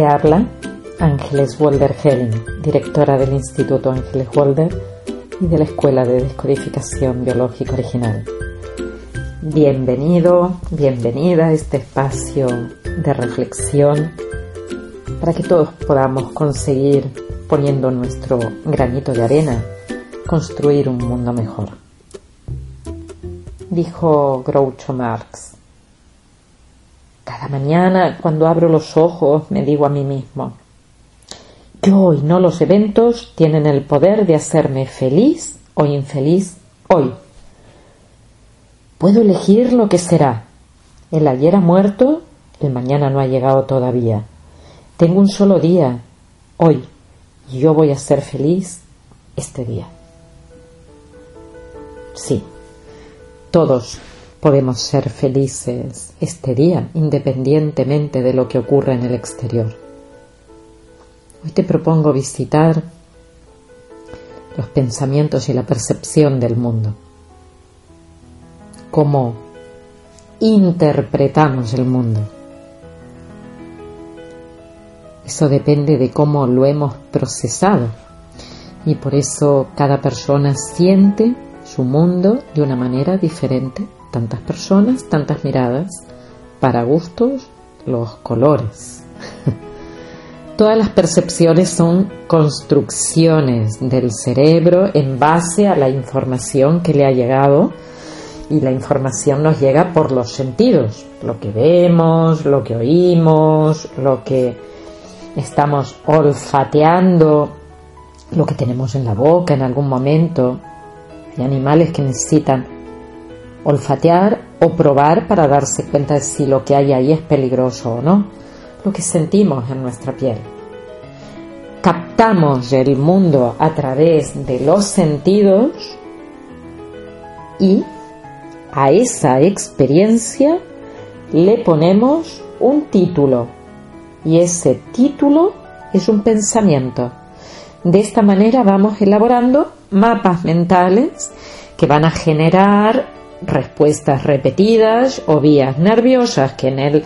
Te habla Ángeles Walder Helling, directora del Instituto Ángeles Walder y de la Escuela de Descodificación Biológica Original. Bienvenido, bienvenida a este espacio de reflexión para que todos podamos conseguir, poniendo nuestro granito de arena, construir un mundo mejor. Dijo Groucho Marx, cada mañana cuando abro los ojos me digo a mí mismo, yo y no los eventos tienen el poder de hacerme feliz o infeliz hoy. Puedo elegir lo que será. El ayer ha muerto, el mañana no ha llegado todavía. Tengo un solo día, hoy, y yo voy a ser feliz este día. Sí, todos podemos ser felices este día, independientemente de lo que ocurra en el exterior. Hoy te propongo visitar los pensamientos y la percepción del mundo. Cómo interpretamos el mundo. Eso depende de cómo lo hemos procesado. Y por eso cada persona siente su mundo de una manera diferente. Tantas personas, tantas miradas, para gustos, los colores. Todas las percepciones son construcciones del cerebro en base a la información que le ha llegado y la información nos llega por los sentidos, lo que vemos, lo que oímos, lo que estamos olfateando, lo que tenemos en la boca en algún momento. Hay animales que necesitan olfatear o probar para darse cuenta de si lo que hay ahí es peligroso o no lo que sentimos en nuestra piel. Captamos el mundo a través de los sentidos y a esa experiencia le ponemos un título y ese título es un pensamiento. De esta manera vamos elaborando mapas mentales que van a generar respuestas repetidas o vías nerviosas que en el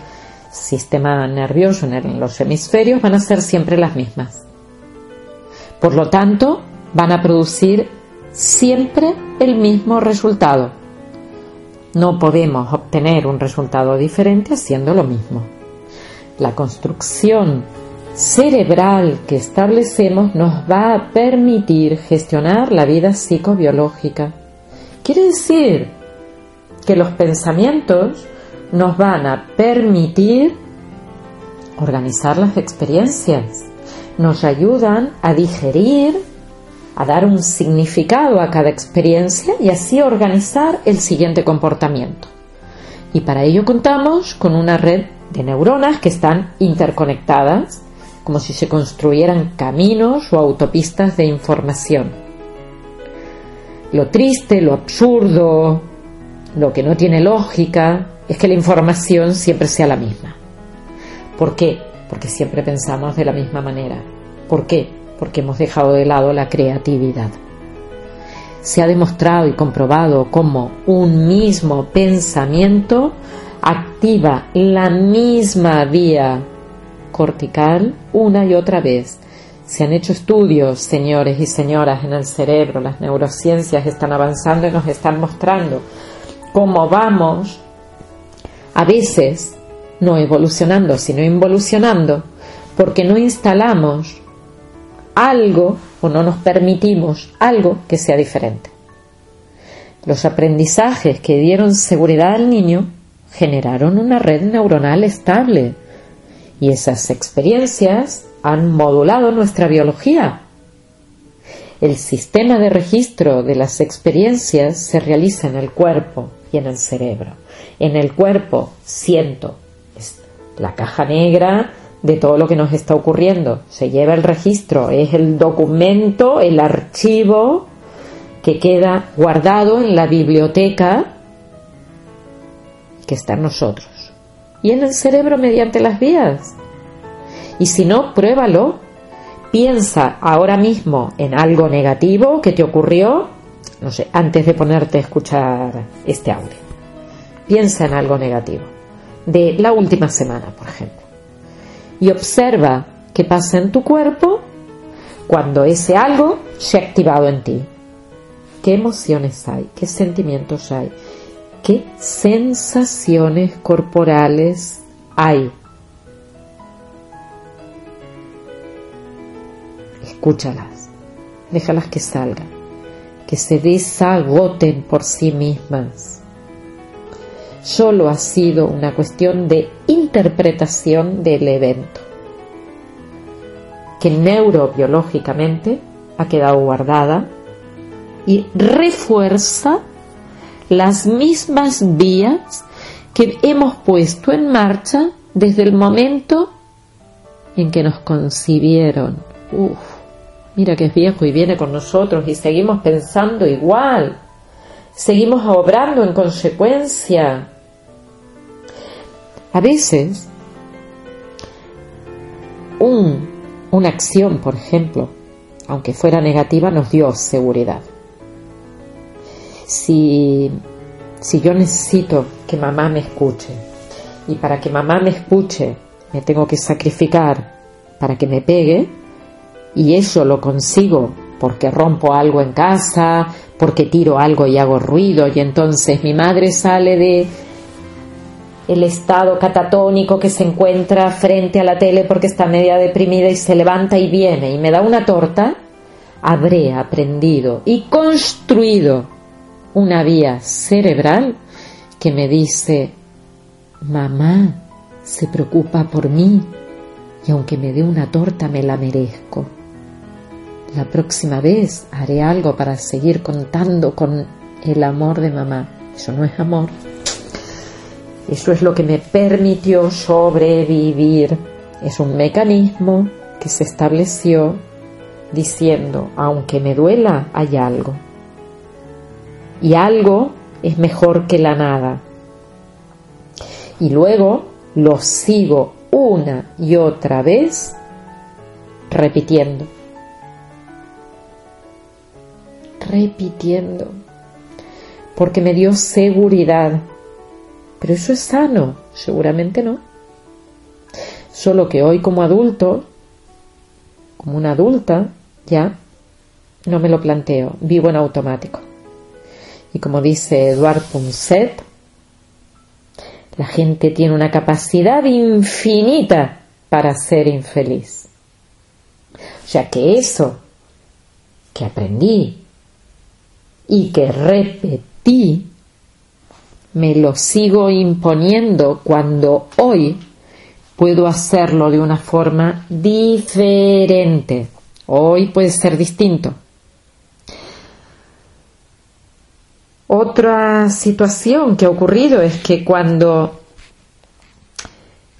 sistema nervioso, en los hemisferios, van a ser siempre las mismas. Por lo tanto, van a producir siempre el mismo resultado. No podemos obtener un resultado diferente haciendo lo mismo. La construcción cerebral que establecemos nos va a permitir gestionar la vida psicobiológica. Quiere decir que los pensamientos nos van a permitir organizar las experiencias, nos ayudan a digerir, a dar un significado a cada experiencia y así organizar el siguiente comportamiento. Y para ello contamos con una red de neuronas que están interconectadas, como si se construyeran caminos o autopistas de información. Lo triste, lo absurdo, lo que no tiene lógica, es que la información siempre sea la misma. ¿Por qué? Porque siempre pensamos de la misma manera. ¿Por qué? Porque hemos dejado de lado la creatividad. Se ha demostrado y comprobado cómo un mismo pensamiento activa la misma vía cortical una y otra vez. Se han hecho estudios, señores y señoras, en el cerebro, las neurociencias están avanzando y nos están mostrando cómo vamos a veces no evolucionando, sino involucionando, porque no instalamos algo o no nos permitimos algo que sea diferente. Los aprendizajes que dieron seguridad al niño generaron una red neuronal estable y esas experiencias han modulado nuestra biología. El sistema de registro de las experiencias se realiza en el cuerpo en el cerebro en el cuerpo siento la caja negra de todo lo que nos está ocurriendo. Se lleva el registro, es el documento, el archivo que queda guardado en la biblioteca que está en nosotros. Y en el cerebro mediante las vías. Y si no, pruébalo. Piensa ahora mismo en algo negativo que te ocurrió, no sé, antes de ponerte a escuchar este audio piensa en algo negativo, de la última semana, por ejemplo. y observa qué pasa en tu cuerpo cuando ese algo se ha activado en ti. ¿Qué emociones hay? ¿Qué sentimientos hay? ¿Qué sensaciones corporales hay? Escúchalas, déjalas que salgan, que se desagoten por sí mismas. Solo ha sido una cuestión de interpretación del evento que neurobiológicamente ha quedado guardada y refuerza las mismas vías que hemos puesto en marcha desde el momento en que nos concibieron. Uf, mira que es viejo y viene con nosotros y seguimos pensando igual, seguimos obrando en consecuencia. A veces, un una acción, por ejemplo, aunque fuera negativa, nos dio seguridad. Si, si yo necesito que mamá me escuche y para que mamá me escuche me tengo que sacrificar para que me pegue y eso lo consigo porque rompo algo en casa, porque tiro algo y hago ruido y entonces mi madre sale de el estado catatónico que se encuentra frente a la tele porque está media deprimida y se levanta y viene y me da una torta, habré aprendido y construido una vía cerebral que me dice, mamá se preocupa por mí y aunque me dé una torta me la merezco. La próxima vez haré algo para seguir contando con el amor de mamá. Eso no es amor. Eso es lo que me permitió sobrevivir. Es un mecanismo que se estableció diciendo, aunque me duela, hay algo. Y algo es mejor que la nada. Y luego lo sigo una y otra vez repitiendo. Repitiendo. Porque me dio seguridad pero eso es sano, seguramente no. Solo que hoy como adulto, como una adulta, ya no me lo planteo, vivo en automático. Y como dice Eduard Punset, la gente tiene una capacidad infinita para ser infeliz. O sea que eso que aprendí y que repetí me lo sigo imponiendo cuando hoy puedo hacerlo de una forma diferente. Hoy puede ser distinto. Otra situación que ha ocurrido es que cuando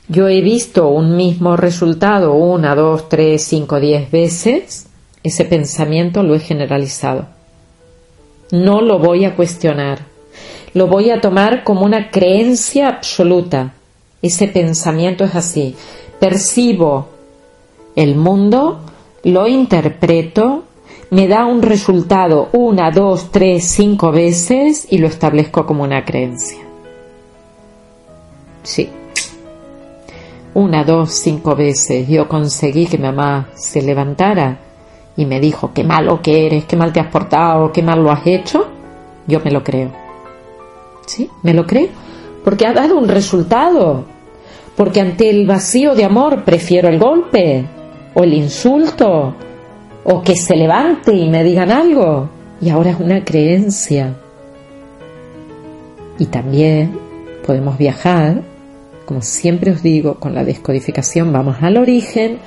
yo he visto un mismo resultado una, dos, tres, cinco, diez veces, ese pensamiento lo he generalizado. No lo voy a cuestionar lo voy a tomar como una creencia absoluta. Ese pensamiento es así. Percibo el mundo, lo interpreto, me da un resultado una, dos, tres, cinco veces y lo establezco como una creencia. Sí. Una, dos, cinco veces yo conseguí que mamá se levantara y me dijo, qué malo que eres, qué mal te has portado, qué mal lo has hecho, yo me lo creo. ¿Sí? ¿Me lo creo? Porque ha dado un resultado. Porque ante el vacío de amor prefiero el golpe o el insulto o que se levante y me digan algo. Y ahora es una creencia. Y también podemos viajar, como siempre os digo, con la descodificación vamos al origen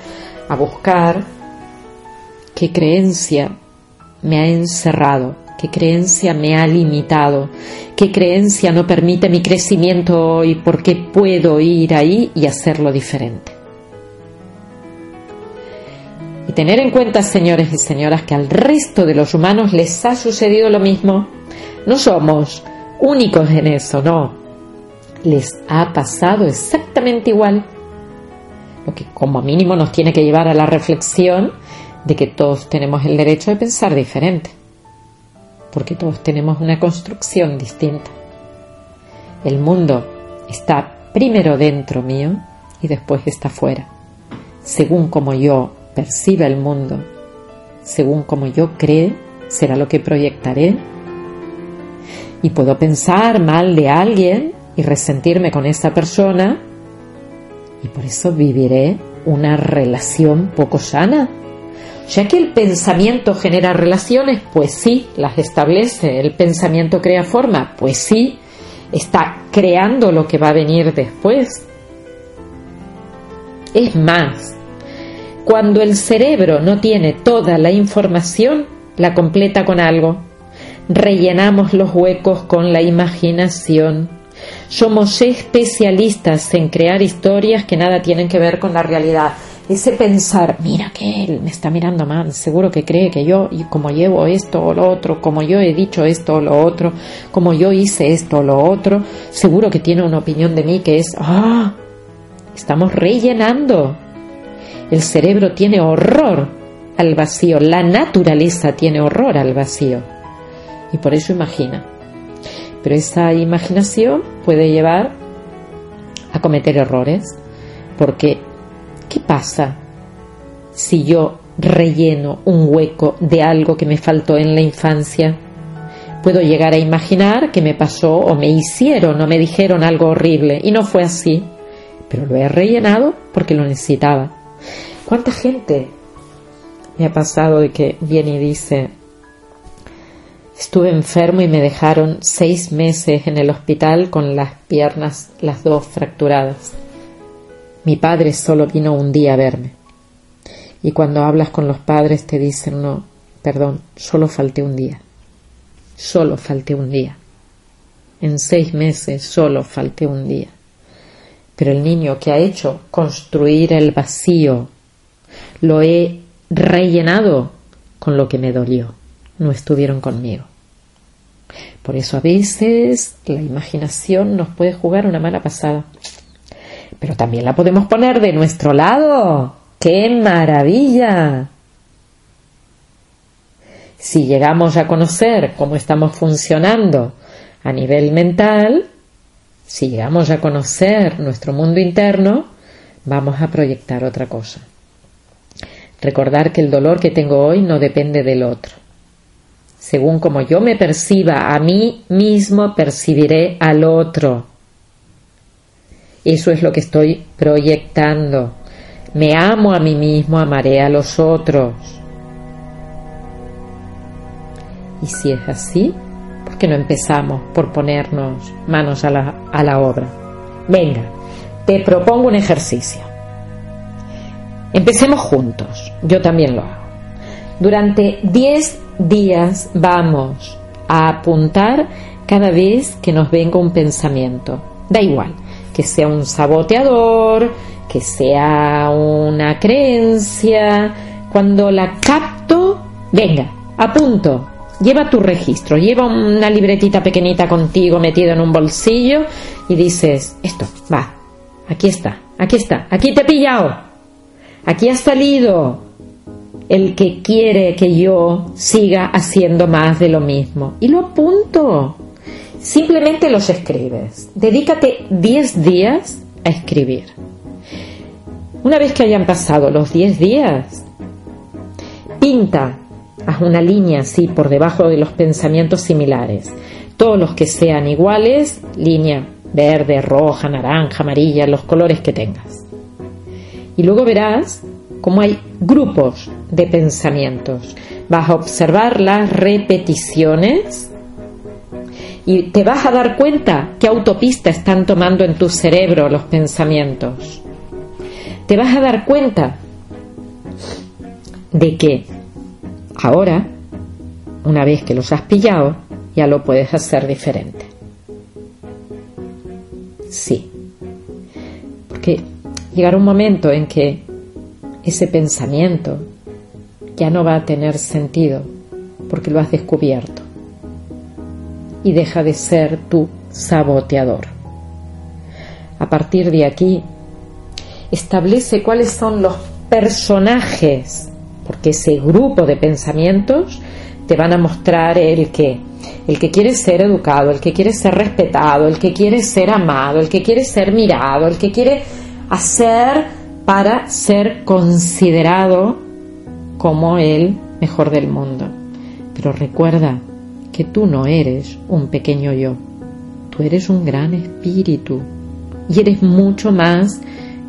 a buscar qué creencia me ha encerrado qué creencia me ha limitado, qué creencia no permite mi crecimiento hoy, porque puedo ir ahí y hacerlo diferente. Y tener en cuenta, señores y señoras, que al resto de los humanos les ha sucedido lo mismo. No somos únicos en eso, no. Les ha pasado exactamente igual. Lo que como mínimo nos tiene que llevar a la reflexión de que todos tenemos el derecho de pensar diferente porque todos tenemos una construcción distinta. El mundo está primero dentro mío y después está fuera. según como yo perciba el mundo, según como yo cree, será lo que proyectaré. Y puedo pensar mal de alguien y resentirme con esa persona y por eso viviré una relación poco sana. Ya que el pensamiento genera relaciones, pues sí, las establece. El pensamiento crea forma, pues sí, está creando lo que va a venir después. Es más, cuando el cerebro no tiene toda la información, la completa con algo. Rellenamos los huecos con la imaginación. Somos especialistas en crear historias que nada tienen que ver con la realidad. Ese pensar, mira que él me está mirando mal, seguro que cree que yo, y como llevo esto o lo otro, como yo he dicho esto o lo otro, como yo hice esto o lo otro, seguro que tiene una opinión de mí que es, ah, estamos rellenando. El cerebro tiene horror al vacío, la naturaleza tiene horror al vacío. Y por eso imagina. Pero esa imaginación puede llevar a cometer errores, porque ¿qué pasa si yo relleno un hueco de algo que me faltó en la infancia? Puedo llegar a imaginar que me pasó o me hicieron o me dijeron algo horrible y no fue así, pero lo he rellenado porque lo necesitaba. ¿Cuánta gente me ha pasado de que viene y dice, Estuve enfermo y me dejaron seis meses en el hospital con las piernas las dos fracturadas. Mi padre solo vino un día a verme. Y cuando hablas con los padres te dicen, no, perdón, solo falté un día. Solo falté un día. En seis meses solo falté un día. Pero el niño que ha hecho construir el vacío, lo he rellenado con lo que me dolió no estuvieron conmigo. Por eso a veces la imaginación nos puede jugar una mala pasada. Pero también la podemos poner de nuestro lado. ¡Qué maravilla! Si llegamos a conocer cómo estamos funcionando a nivel mental, si llegamos a conocer nuestro mundo interno, vamos a proyectar otra cosa. Recordar que el dolor que tengo hoy no depende del otro según como yo me perciba a mí mismo, percibiré al otro. Eso es lo que estoy proyectando. Me amo a mí mismo, amaré a los otros. Y si es así, ¿por qué no empezamos por ponernos manos a la, a la obra? Venga, te propongo un ejercicio. Empecemos juntos. Yo también lo hago. Durante 10 días vamos a apuntar cada vez que nos venga un pensamiento. Da igual, que sea un saboteador, que sea una creencia. Cuando la capto, venga, apunto. Lleva tu registro, lleva una libretita pequeñita contigo metido en un bolsillo y dices, esto, va, aquí está, aquí está, aquí te he pillado, aquí ha salido, el que quiere que yo siga haciendo más de lo mismo. Y lo apunto. Simplemente los escribes. Dedícate 10 días a escribir. Una vez que hayan pasado los 10 días, pinta, haz una línea así por debajo de los pensamientos similares. Todos los que sean iguales, línea verde, roja, naranja, amarilla, los colores que tengas. Y luego verás como hay grupos de pensamientos. Vas a observar las repeticiones y te vas a dar cuenta qué autopista están tomando en tu cerebro los pensamientos. Te vas a dar cuenta de que ahora, una vez que los has pillado, ya lo puedes hacer diferente. Sí. Porque llegará un momento en que ese pensamiento ya no va a tener sentido porque lo has descubierto y deja de ser tu saboteador. A partir de aquí, establece cuáles son los personajes, porque ese grupo de pensamientos te van a mostrar el que, el que quiere ser educado, el que quiere ser respetado, el que quiere ser amado, el que quiere ser mirado, el que quiere hacer para ser considerado como el mejor del mundo. Pero recuerda que tú no eres un pequeño yo, tú eres un gran espíritu y eres mucho más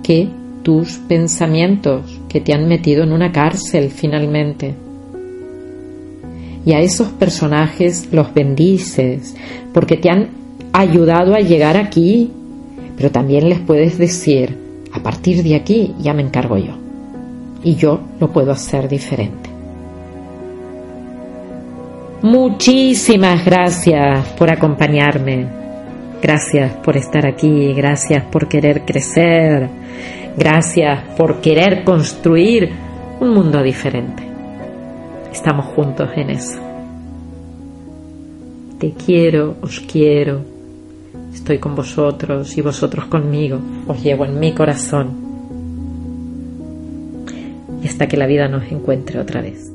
que tus pensamientos que te han metido en una cárcel finalmente. Y a esos personajes los bendices porque te han ayudado a llegar aquí, pero también les puedes decir, a partir de aquí ya me encargo yo y yo lo puedo hacer diferente. Muchísimas gracias por acompañarme. Gracias por estar aquí, gracias por querer crecer, gracias por querer construir un mundo diferente. Estamos juntos en eso. Te quiero, os quiero, estoy con vosotros y vosotros conmigo, os llevo en mi corazón. Y hasta que la vida nos encuentre otra vez.